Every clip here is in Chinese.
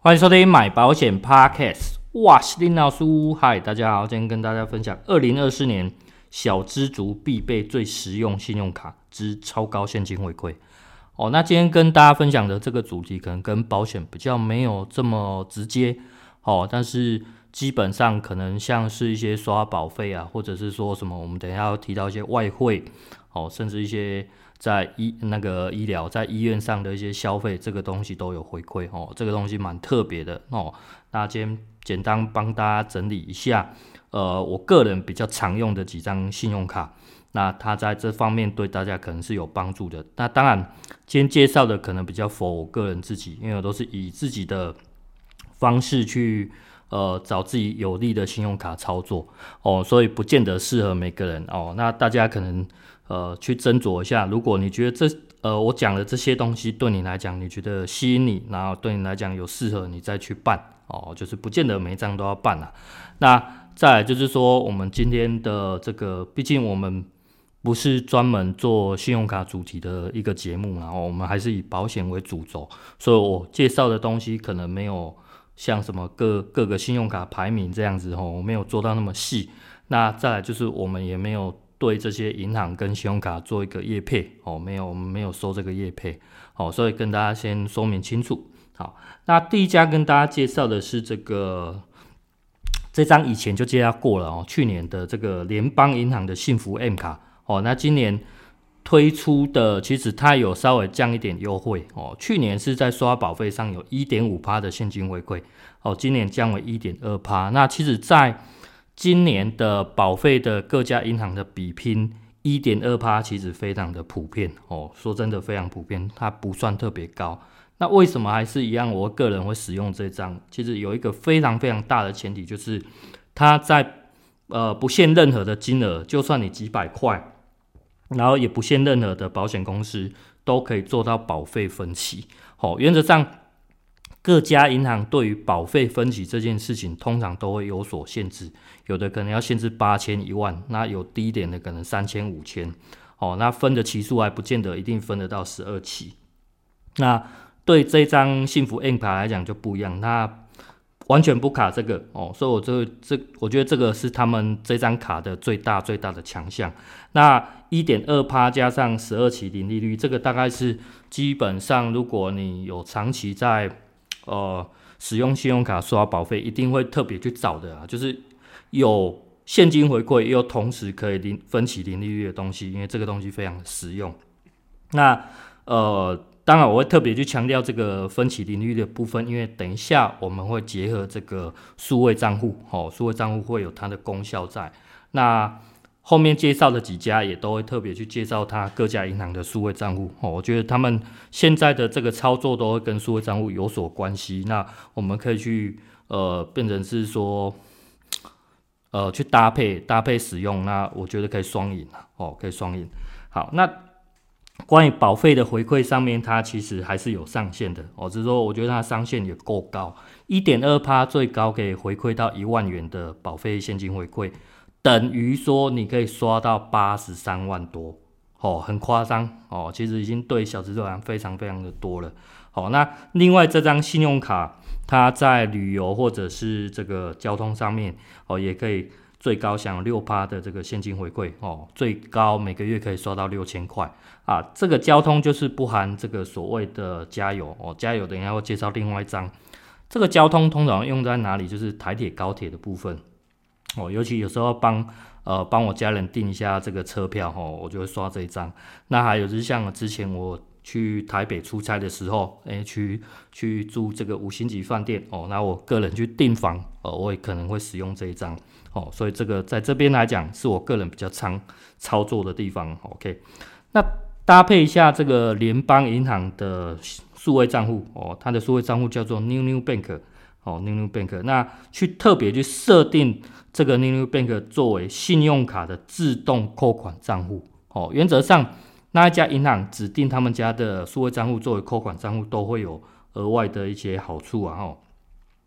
欢迎收听买保险 Podcast，哇，是林老师，嗨，大家好，今天跟大家分享二零二四年小资族必备最实用信用卡之超高现金回馈。哦，那今天跟大家分享的这个主题可能跟保险比较没有这么直接，哦，但是基本上可能像是一些刷保费啊，或者是说什么，我们等一下要提到一些外汇，哦，甚至一些。在医那个医疗在医院上的一些消费，这个东西都有回馈哦，这个东西蛮特别的哦。那今天简单帮大家整理一下，呃，我个人比较常用的几张信用卡，那它在这方面对大家可能是有帮助的。那当然，今天介绍的可能比较符合我个人自己，因为我都是以自己的方式去呃找自己有利的信用卡操作哦，所以不见得适合每个人哦。那大家可能。呃，去斟酌一下。如果你觉得这呃我讲的这些东西对你来讲，你觉得吸引你，然后对你来讲有适合你再去办哦，就是不见得每一张都要办啊。那再来就是说，我们今天的这个，毕竟我们不是专门做信用卡主题的一个节目，然后我们还是以保险为主轴，所以我介绍的东西可能没有像什么各各个信用卡排名这样子哦，我没有做到那么细。那再来就是我们也没有。对这些银行跟信用卡做一个业配哦，没有，我们没有收这个业配哦，所以跟大家先说明清楚。好，那第一家跟大家介绍的是这个，这张以前就介绍过了哦，去年的这个联邦银行的幸福 M 卡哦，那今年推出的其实它有稍微降一点优惠哦，去年是在刷保费上有一点五趴的现金回馈哦，今年降为一点二趴，那其实在今年的保费的各家银行的比拼一点二趴，其实非常的普遍哦。说真的，非常普遍，它不算特别高。那为什么还是一样？我个人会使用这张，其实有一个非常非常大的前提，就是它在呃不限任何的金额，就算你几百块，然后也不限任何的保险公司，都可以做到保费分期。哦，原则上。各家银行对于保费分期这件事情，通常都会有所限制，有的可能要限制八千一万，那有低一点的可能三千五千，哦，那分的期数还不见得一定分得到十二期。那对这张幸福 N 卡来讲就不一样，它完全不卡这个哦，所以我这这我觉得这个是他们这张卡的最大最大的强项。那一点二趴加上十二期零利率，这个大概是基本上如果你有长期在呃，使用信用卡刷保费一定会特别去找的啊，就是有现金回馈又同时可以零分期零利率的东西，因为这个东西非常实用。那呃，当然我会特别去强调这个分期零利率的部分，因为等一下我们会结合这个数位账户，哦，数位账户会有它的功效在。那后面介绍的几家也都会特别去介绍它各家银行的数位账户哦，我觉得他们现在的这个操作都会跟数位账户有所关系。那我们可以去呃变成是说呃去搭配搭配使用，那我觉得可以双赢哦，可以双赢。好，那关于保费的回馈上面，它其实还是有上限的哦，只是说我觉得它上限也够高，一点二趴最高可以回馈到一万元的保费现金回馈。等于说你可以刷到八十三万多，哦，很夸张哦，其实已经对小资族来讲非常非常的多了。好，那另外这张信用卡，它在旅游或者是这个交通上面，哦，也可以最高享六趴的这个现金回馈，哦，最高每个月可以刷到六千块啊。这个交通就是不含这个所谓的加油哦，加油等一下会介绍另外一张。这个交通通常用在哪里？就是台铁、高铁的部分。哦，尤其有时候帮呃帮我家人订一下这个车票哦，我就会刷这一张。那还有就是像之前我去台北出差的时候，诶、去去住这个五星级饭店哦，那我个人去订房哦，我也可能会使用这一张哦。所以这个在这边来讲，是我个人比较常操作的地方。OK，那搭配一下这个联邦银行的数位账户哦，它的数位账户叫做 New New Bank。哦，New New Bank，那去特别去设定这个 New New Bank 作为信用卡的自动扣款账户。哦，原则上那一家银行指定他们家的数位账户作为扣款账户，都会有额外的一些好处啊。哦，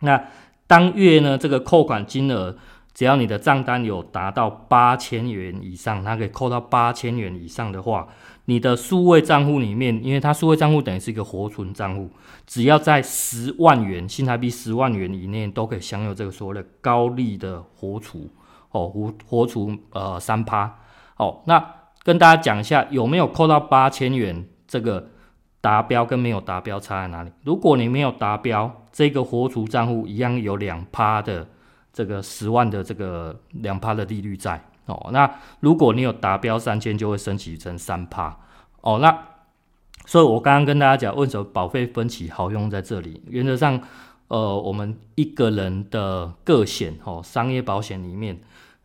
那当月呢，这个扣款金额只要你的账单有达到八千元以上，它可以扣到八千元以上的话，你的数位账户里面，因为它数位账户等于是一个活存账户，只要在十万元新台币十万元以内，都可以享有这个所谓的高利的活储哦，活活储呃三趴哦。那跟大家讲一下，有没有扣到八千元？这个达标跟没有达标差在哪里？如果你没有达标，这个活储账户一样有两趴的。这个十万的这个两趴的利率在哦，那如果你有达标三千，就会升级成三趴哦。那所以我刚刚跟大家讲，为什么保费分期好用在这里？原则上，呃，我们一个人的个险哦，商业保险里面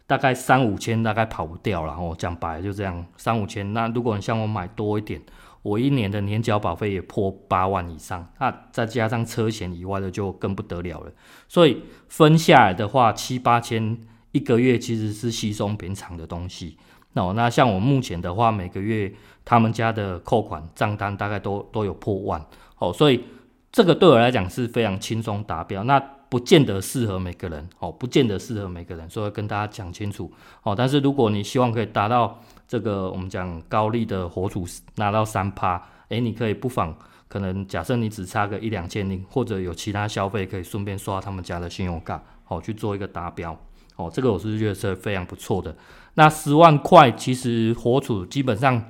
大概三五千，大概跑不掉了哦。讲白了就这样，三五千。那如果你像我买多一点。我一年的年缴保费也破八万以上，那再加上车险以外的就更不得了了。所以分下来的话，七八千一个月其实是稀松平常的东西。那那像我目前的话，每个月他们家的扣款账单大概都都有破万哦，所以这个对我来讲是非常轻松达标。那不见得适合每个人哦，不见得适合每个人，所以跟大家讲清楚哦。但是如果你希望可以达到。这个我们讲高利的活储拿到三趴，诶，你可以不妨可能假设你只差个一两千零，或者有其他消费可以顺便刷他们家的信用卡，哦，去做一个达标，哦，这个我是觉得是非常不错的。那十万块其实活储基本上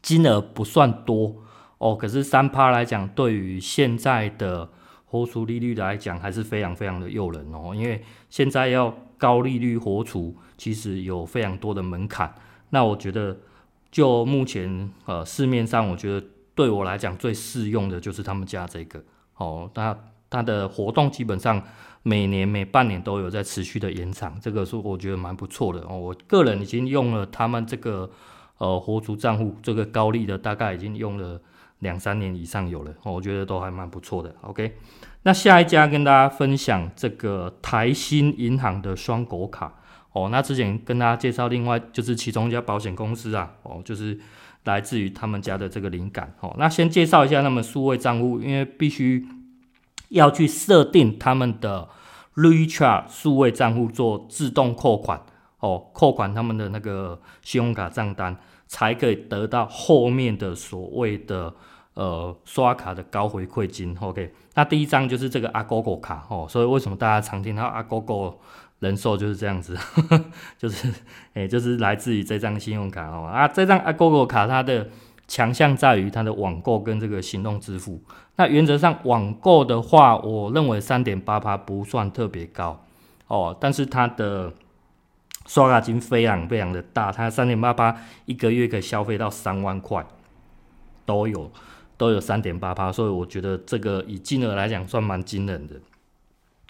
金额不算多哦，可是三趴来讲，对于现在的活储利率来讲还是非常非常的诱人哦，因为现在要高利率活储，其实有非常多的门槛。那我觉得，就目前呃市面上，我觉得对我来讲最适用的就是他们家这个哦，那它的活动基本上每年每半年都有在持续的延长，这个是我觉得蛮不错的哦。我个人已经用了他们这个呃活储账户这个高利的，大概已经用了两三年以上有了，我觉得都还蛮不错的。OK，那下一家跟大家分享这个台新银行的双狗卡。哦，那之前跟大家介绍，另外就是其中一家保险公司啊，哦，就是来自于他们家的这个灵感。哦，那先介绍一下他们数位账户，因为必须要去设定他们的 Richart 数位账户做自动扣款，哦，扣款他们的那个信用卡账单，才可以得到后面的所谓的呃刷卡的高回馈金。OK，那第一张就是这个 Agogo 卡，哦，所以为什么大家常听到 Agogo？人寿就是这样子，就是诶、就是来自于这张信用卡哦啊，这张 Agogo 卡它的强项在于它的网购跟这个行动支付。那原则上网购的话，我认为三点八趴不算特别高哦，但是它的刷卡金非常非常的大，它三点八趴一个月可以消费到三万块都有都有三点八趴，所以我觉得这个以金额来讲算蛮惊人的。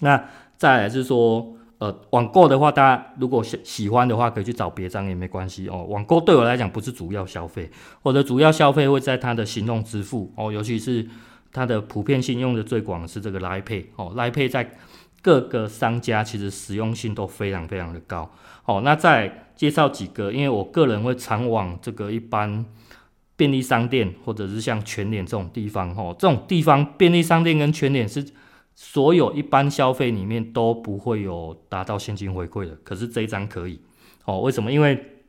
那再来是说。呃，网购的话，大家如果喜喜欢的话，可以去找别张也没关系哦。网购对我来讲不是主要消费，我的主要消费会在它的行动支付哦，尤其是它的普遍性用的最广是这个 Line Pay 哦，Line Pay 在各个商家其实实用性都非常非常的高哦。那再介绍几个，因为我个人会常往这个一般便利商店或者是像全联这种地方哦，这种地方便利商店跟全联是。所有一般消费里面都不会有达到现金回馈的，可是这一张可以哦。为什么？因为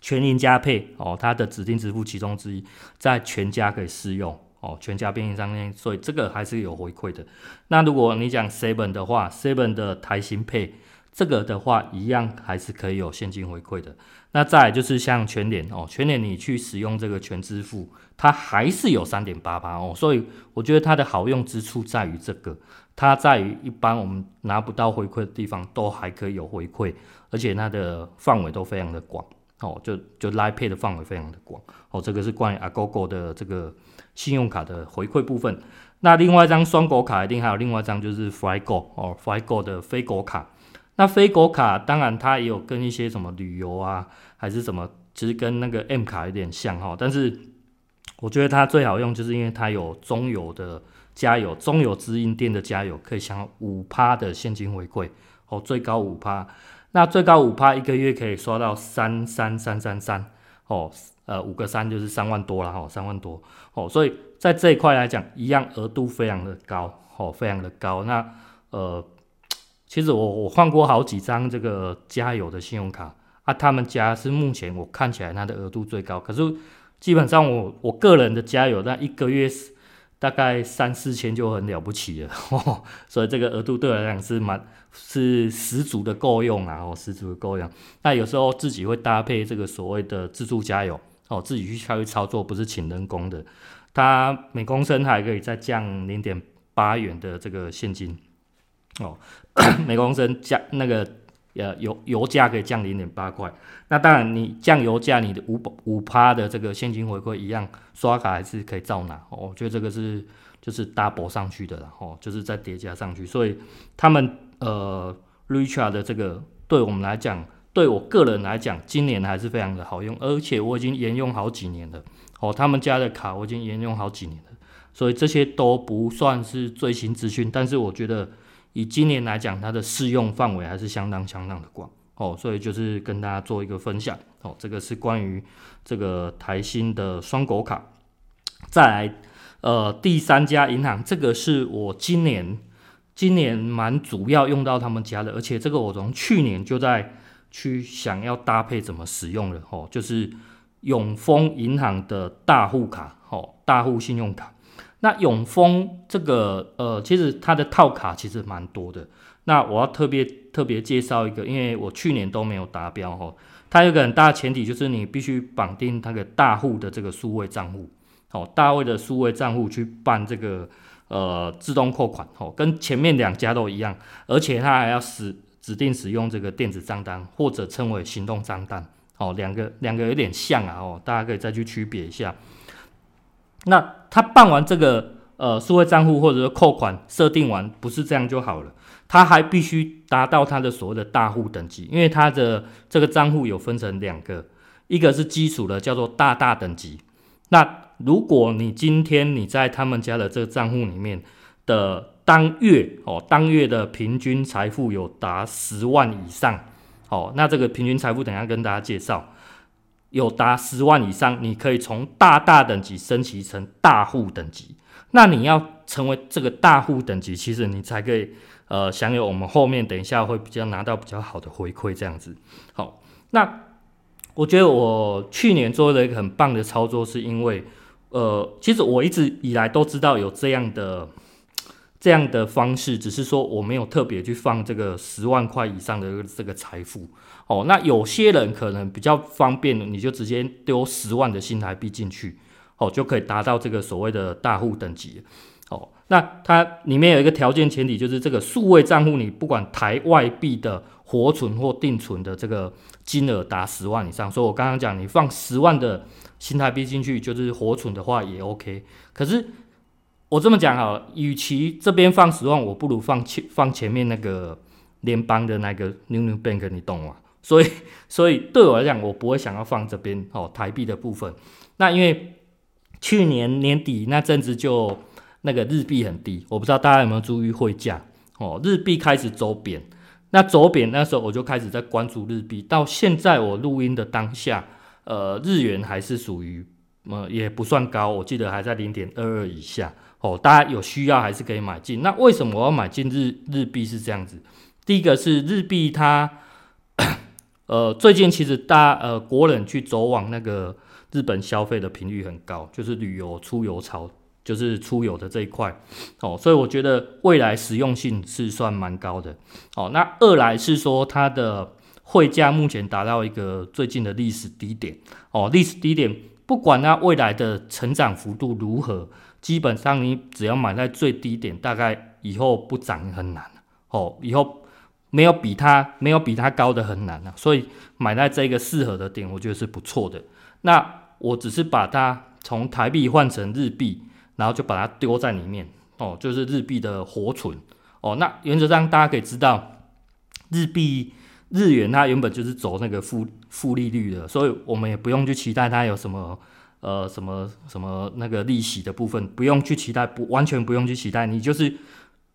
全银佳配哦，它的指定支付其中之一，在全家可以适用哦，全家便利商店，所以这个还是有回馈的。那如果你讲 Seven 的话，Seven 的台新配这个的话，一样还是可以有现金回馈的。那再就是像全联哦，全联你去使用这个全支付，它还是有三点八八哦，所以我觉得它的好用之处在于这个，它在于一般我们拿不到回馈的地方都还可以有回馈，而且它的范围都非常的广哦，就就 l i Pay 的范围非常的广哦，这个是关于 Agogo 的这个信用卡的回馈部分。那另外一张双狗卡一定还有另外一张就是 Flygo 哦，Flygo 的飞狗卡。那飞狗卡当然它也有跟一些什么旅游啊，还是什么，其实跟那个 M 卡有点像哈。但是我觉得它最好用，就是因为它有中油的加油，中油直营店的加油可以享五趴的现金回馈哦，最高五趴。那最高五趴一个月可以刷到三三三三三哦，呃五个三就是三万多了哈，三万多哦。所以在这一块来讲，一样额度非常的高哦，非常的高。那呃。其实我我换过好几张这个加油的信用卡啊，他们家是目前我看起来它的额度最高，可是基本上我我个人的加油那一个月大概三四千就很了不起了，哦，所以这个额度对我来讲是蛮是十足的够用啊，哦，十足的够用。那有时候自己会搭配这个所谓的自助加油，哦，自己去下去操作，不是请人工的，它每公升还可以再降零点八元的这个现金，哦，每公升降那个。呃，油油价可以降零点八块，那当然你降油价，你的五五趴的这个现金回馈一样，刷卡还是可以照拿。哦，我觉得这个是就是 double 上去的了，哦，就是再叠加上去，所以他们呃，Richard 的这个对我们来讲，对我个人来讲，今年还是非常的好用，而且我已经沿用好几年了。哦，他们家的卡我已经沿用好几年了，所以这些都不算是最新资讯，但是我觉得。以今年来讲，它的适用范围还是相当相当的广哦，所以就是跟大家做一个分享哦。这个是关于这个台新的双狗卡。再来，呃，第三家银行，这个是我今年今年蛮主要用到他们家的，而且这个我从去年就在去想要搭配怎么使用了哦，就是永丰银行的大户卡哦，大户信用卡。那永丰这个呃，其实它的套卡其实蛮多的。那我要特别特别介绍一个，因为我去年都没有达标哈。它有个很大的前提就是你必须绑定那个大户的这个数位账户，哦，大户的数位账户去办这个呃自动扣款，哦，跟前面两家都一样，而且它还要使指定使用这个电子账单或者称为行动账单，哦，两个两个有点像啊，哦，大家可以再去区别一下。那他办完这个呃数位账户或者说扣款设定完，不是这样就好了，他还必须达到他的所谓的大户等级，因为他的这个账户有分成两个，一个是基础的叫做大大等级。那如果你今天你在他们家的这个账户里面的当月哦，当月的平均财富有达十万以上，哦，那这个平均财富等下跟大家介绍。有达十万以上，你可以从大大等级升级成大户等级。那你要成为这个大户等级，其实你才可以呃享有我们后面等一下会比较拿到比较好的回馈这样子。好，那我觉得我去年做了一个很棒的操作，是因为呃，其实我一直以来都知道有这样的这样的方式，只是说我没有特别去放这个十万块以上的这个财富。哦，那有些人可能比较方便，你就直接丢十万的新台币进去，哦，就可以达到这个所谓的大户等级。哦，那它里面有一个条件前提，就是这个数位账户，你不管台外币的活存或定存的这个金额达十万以上。所以我刚刚讲，你放十万的新台币进去，就是活存的话也 OK。可是我这么讲哈，与其这边放十万，我不如放前放前面那个联邦的那个 New Bank，你懂吗？所以，所以对我来讲，我不会想要放这边哦，台币的部分。那因为去年年底那阵子就那个日币很低，我不知道大家有没有注意汇价哦，日币开始走贬。那走贬那时候我就开始在关注日币。到现在我录音的当下，呃，日元还是属于呃也不算高，我记得还在零点二二以下哦。大家有需要还是可以买进。那为什么我要买进日日币是这样子？第一个是日币它。呃，最近其实大呃国人去走往那个日本消费的频率很高，就是旅游出游潮，就是出游的这一块哦，所以我觉得未来实用性是算蛮高的哦。那二来是说它的汇价目前达到一个最近的历史低点哦，历史低点不管它未来的成长幅度如何，基本上你只要买在最低点，大概以后不涨很难哦，以后。没有比它没有比它高的很难啊，所以买在这个适合的点，我觉得是不错的。那我只是把它从台币换成日币，然后就把它丢在里面哦，就是日币的活存哦。那原则上大家可以知道，日币日元它原本就是走那个负负利率的，所以我们也不用去期待它有什么呃什么什么那个利息的部分，不用去期待，不完全不用去期待，你就是。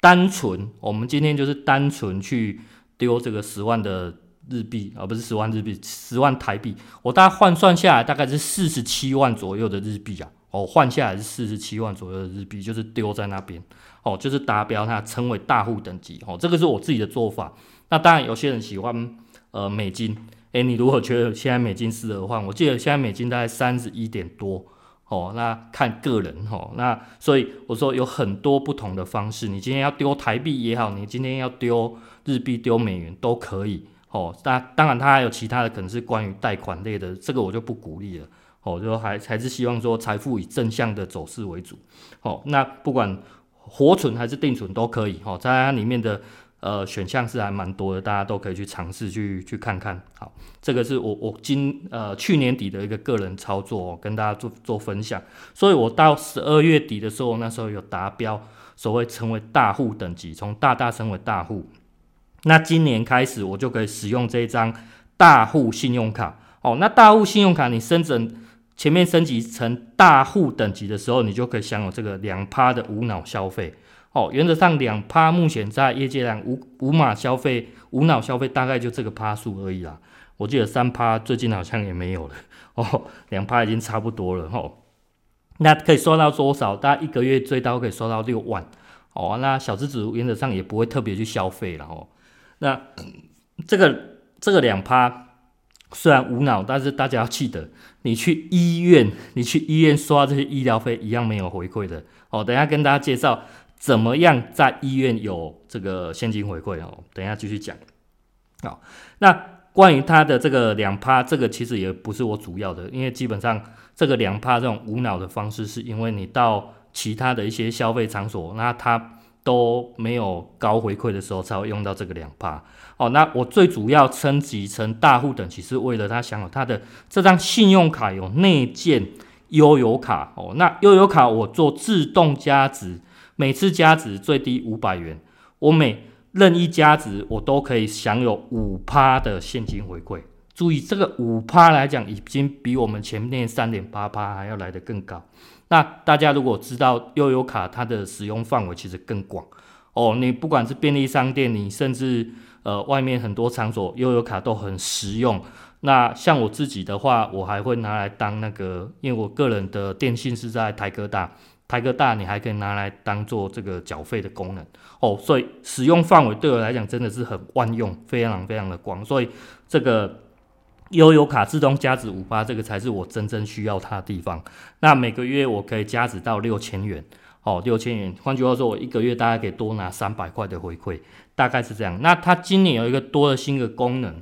单纯，我们今天就是单纯去丢这个十万的日币，而不是十万日币，十万台币。我大概换算下来，大概是四十七万左右的日币啊。哦，换下来是四十七万左右的日币，就是丢在那边哦，就是达标，它称为大户等级哦，这个是我自己的做法。那当然有些人喜欢呃美金，诶，你如果觉得现在美金适合换，我记得现在美金大概三十一点多哦，那看个人哦，那所以我说有很多不同的方式，你今天要丢台币也好，你今天要丢日币、丢美元都可以哦。那当然它还有其他的，可能是关于贷款类的，这个我就不鼓励了。哦，就还还是希望说财富以正向的走势为主。哦，那不管活存还是定存都可以。哦，在它里面的呃选项是还蛮多的，大家都可以去尝试去去看看。好，这个是我我今呃去年底的一个个人操作，跟大家做做分享。所以我到十二月底的时候，那时候有达标，所谓成为大户等级，从大大升为大户。那今年开始，我就可以使用这一张大户信用卡。哦，那大户信用卡你升整。前面升级成大户等级的时候，你就可以享有这个两趴的无脑消费哦。原则上两趴目前在业界上无无码消费、无脑消费大概就这个趴数而已啦。我记得三趴最近好像也没有了 哦，两趴已经差不多了哦。那可以刷到多少？大家一个月最高可以刷到六万哦。那小资子原则上也不会特别去消费了哦。那 这个这个两趴。虽然无脑，但是大家要记得，你去医院，你去医院刷这些医疗费一样没有回馈的哦。等下跟大家介绍怎么样在医院有这个现金回馈哦。等一下继续讲。好，那关于它的这个两趴，这个其实也不是我主要的，因为基本上这个两趴这种无脑的方式，是因为你到其他的一些消费场所，那它。都没有高回馈的时候才会用到这个两趴哦。那我最主要升级成大户等级是为了他享有他的这张信用卡有内建悠游卡哦。那悠游卡我做自动加值，每次加值最低五百元，我每任意加值我都可以享有五趴的现金回馈。注意这个五趴来讲，已经比我们前面三点八趴还要来得更高。那大家如果知道悠游卡它的使用范围其实更广哦，你不管是便利商店，你甚至呃外面很多场所悠游卡都很实用。那像我自己的话，我还会拿来当那个，因为我个人的电信是在台哥大，台哥大你还可以拿来当做这个缴费的功能哦，所以使用范围对我来讲真的是很万用，非常非常的广，所以这个。悠游卡自动加值五八，这个才是我真正需要它的地方。那每个月我可以加值到六千元，哦，六千元。换句话说，我一个月大概可以多拿三百块的回馈，大概是这样。那它今年有一个多的新的功能，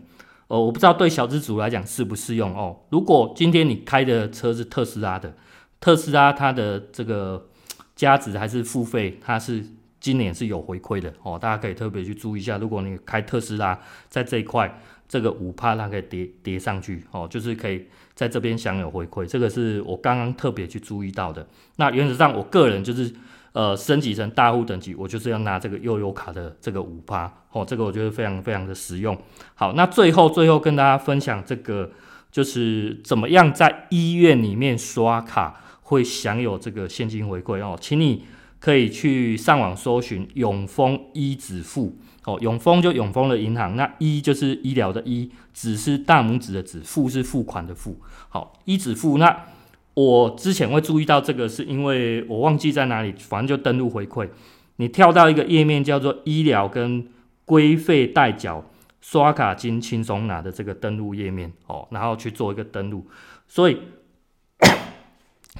哦，我不知道对小资族来讲适不适用哦。如果今天你开的车是特斯拉的，特斯拉它的这个加值还是付费，它是今年是有回馈的哦。大家可以特别去注意一下，如果你开特斯拉，在这一块。这个五趴它可以叠叠上去哦，就是可以在这边享有回馈，这个是我刚刚特别去注意到的。那原则上，我个人就是呃升级成大户等级，我就是要拿这个悠游卡的这个五趴哦，这个我觉得非常非常的实用。好，那最后最后跟大家分享这个就是怎么样在医院里面刷卡会享有这个现金回馈哦，请你可以去上网搜寻永丰医指付。哦，永丰就永丰的银行，那医就是医疗的医，指是大拇指的指，付是付款的付。好，医指付。那我之前会注意到这个，是因为我忘记在哪里，反正就登录回馈。你跳到一个页面叫做医疗跟规费代缴刷卡金轻松拿的这个登录页面哦，然后去做一个登录。所以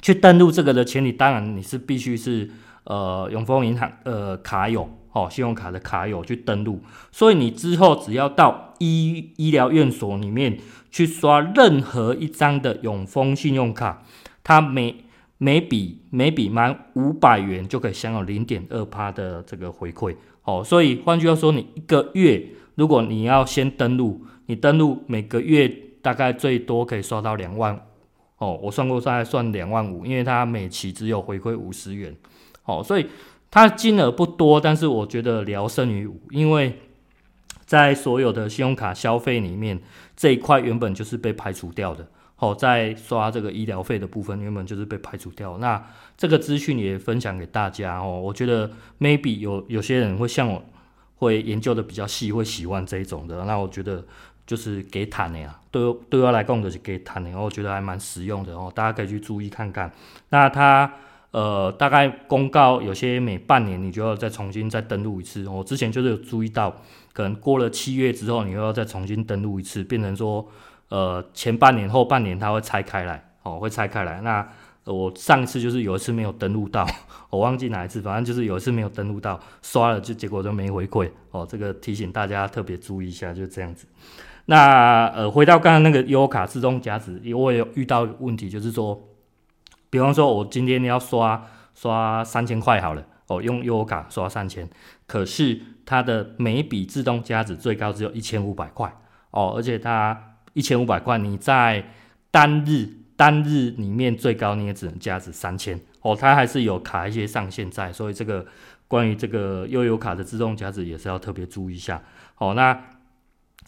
去登录这个的前提，当然你是必须是呃永丰银行呃卡友。哦，信用卡的卡友去登录，所以你之后只要到医医疗院所里面去刷任何一张的永丰信用卡，它每每笔每笔满五百元就可以享有零点二趴的这个回馈。哦，所以换句话说，你一个月如果你要先登录，你登录每个月大概最多可以刷到两万。哦，我算过大概算两万五，因为它每期只有回馈五十元。哦，所以。它金额不多，但是我觉得聊胜于无，因为在所有的信用卡消费里面，这一块原本就是被排除掉的。好，在刷这个医疗费的部分，原本就是被排除掉。那这个资讯也分享给大家哦。我觉得 maybe 有有些人会像我，会研究的比较细，会喜欢这一种的。那我觉得就是给碳的呀，对对我来讲就是给碳的，我觉得还蛮实用的哦，大家可以去注意看看。那它呃大概公告有些每半年你就要再重新再登录一次，我之前就是有注意到，可能过了七月之后你又要再重新登录一次，变成说呃前半年后半年它会拆开来哦，会拆开来。那我上次就是有一次没有登录到，我忘记哪一次，反正就是有一次没有登录到，刷了就结果就没回馈哦，这个提醒大家特别注意一下，就这样子。那呃，回到刚刚那个悠游卡自动加值，我也有遇到问题，就是说，比方说我今天要刷刷三千块好了，哦，用悠游卡刷三千，可是它的每一笔自动加值最高只有一千五百块哦，而且它一千五百块你在单日单日里面最高你也只能加值三千哦，它还是有卡一些上限在，所以这个关于这个悠游卡的自动加值也是要特别注意一下哦，那。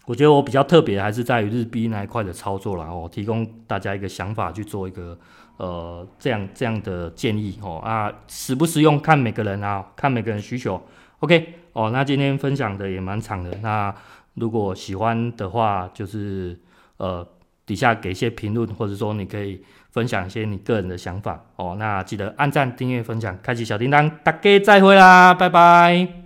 我觉得我比较特别，还是在于日币那一块的操作啦。哦，提供大家一个想法去做一个呃这样这样的建议哦啊，实不实用看每个人啊，看每个人需求。OK 哦，那今天分享的也蛮长的，那如果喜欢的话，就是呃底下给一些评论，或者说你可以分享一些你个人的想法哦。那记得按赞、订阅、分享、开启小叮当，大家再会啦，拜拜。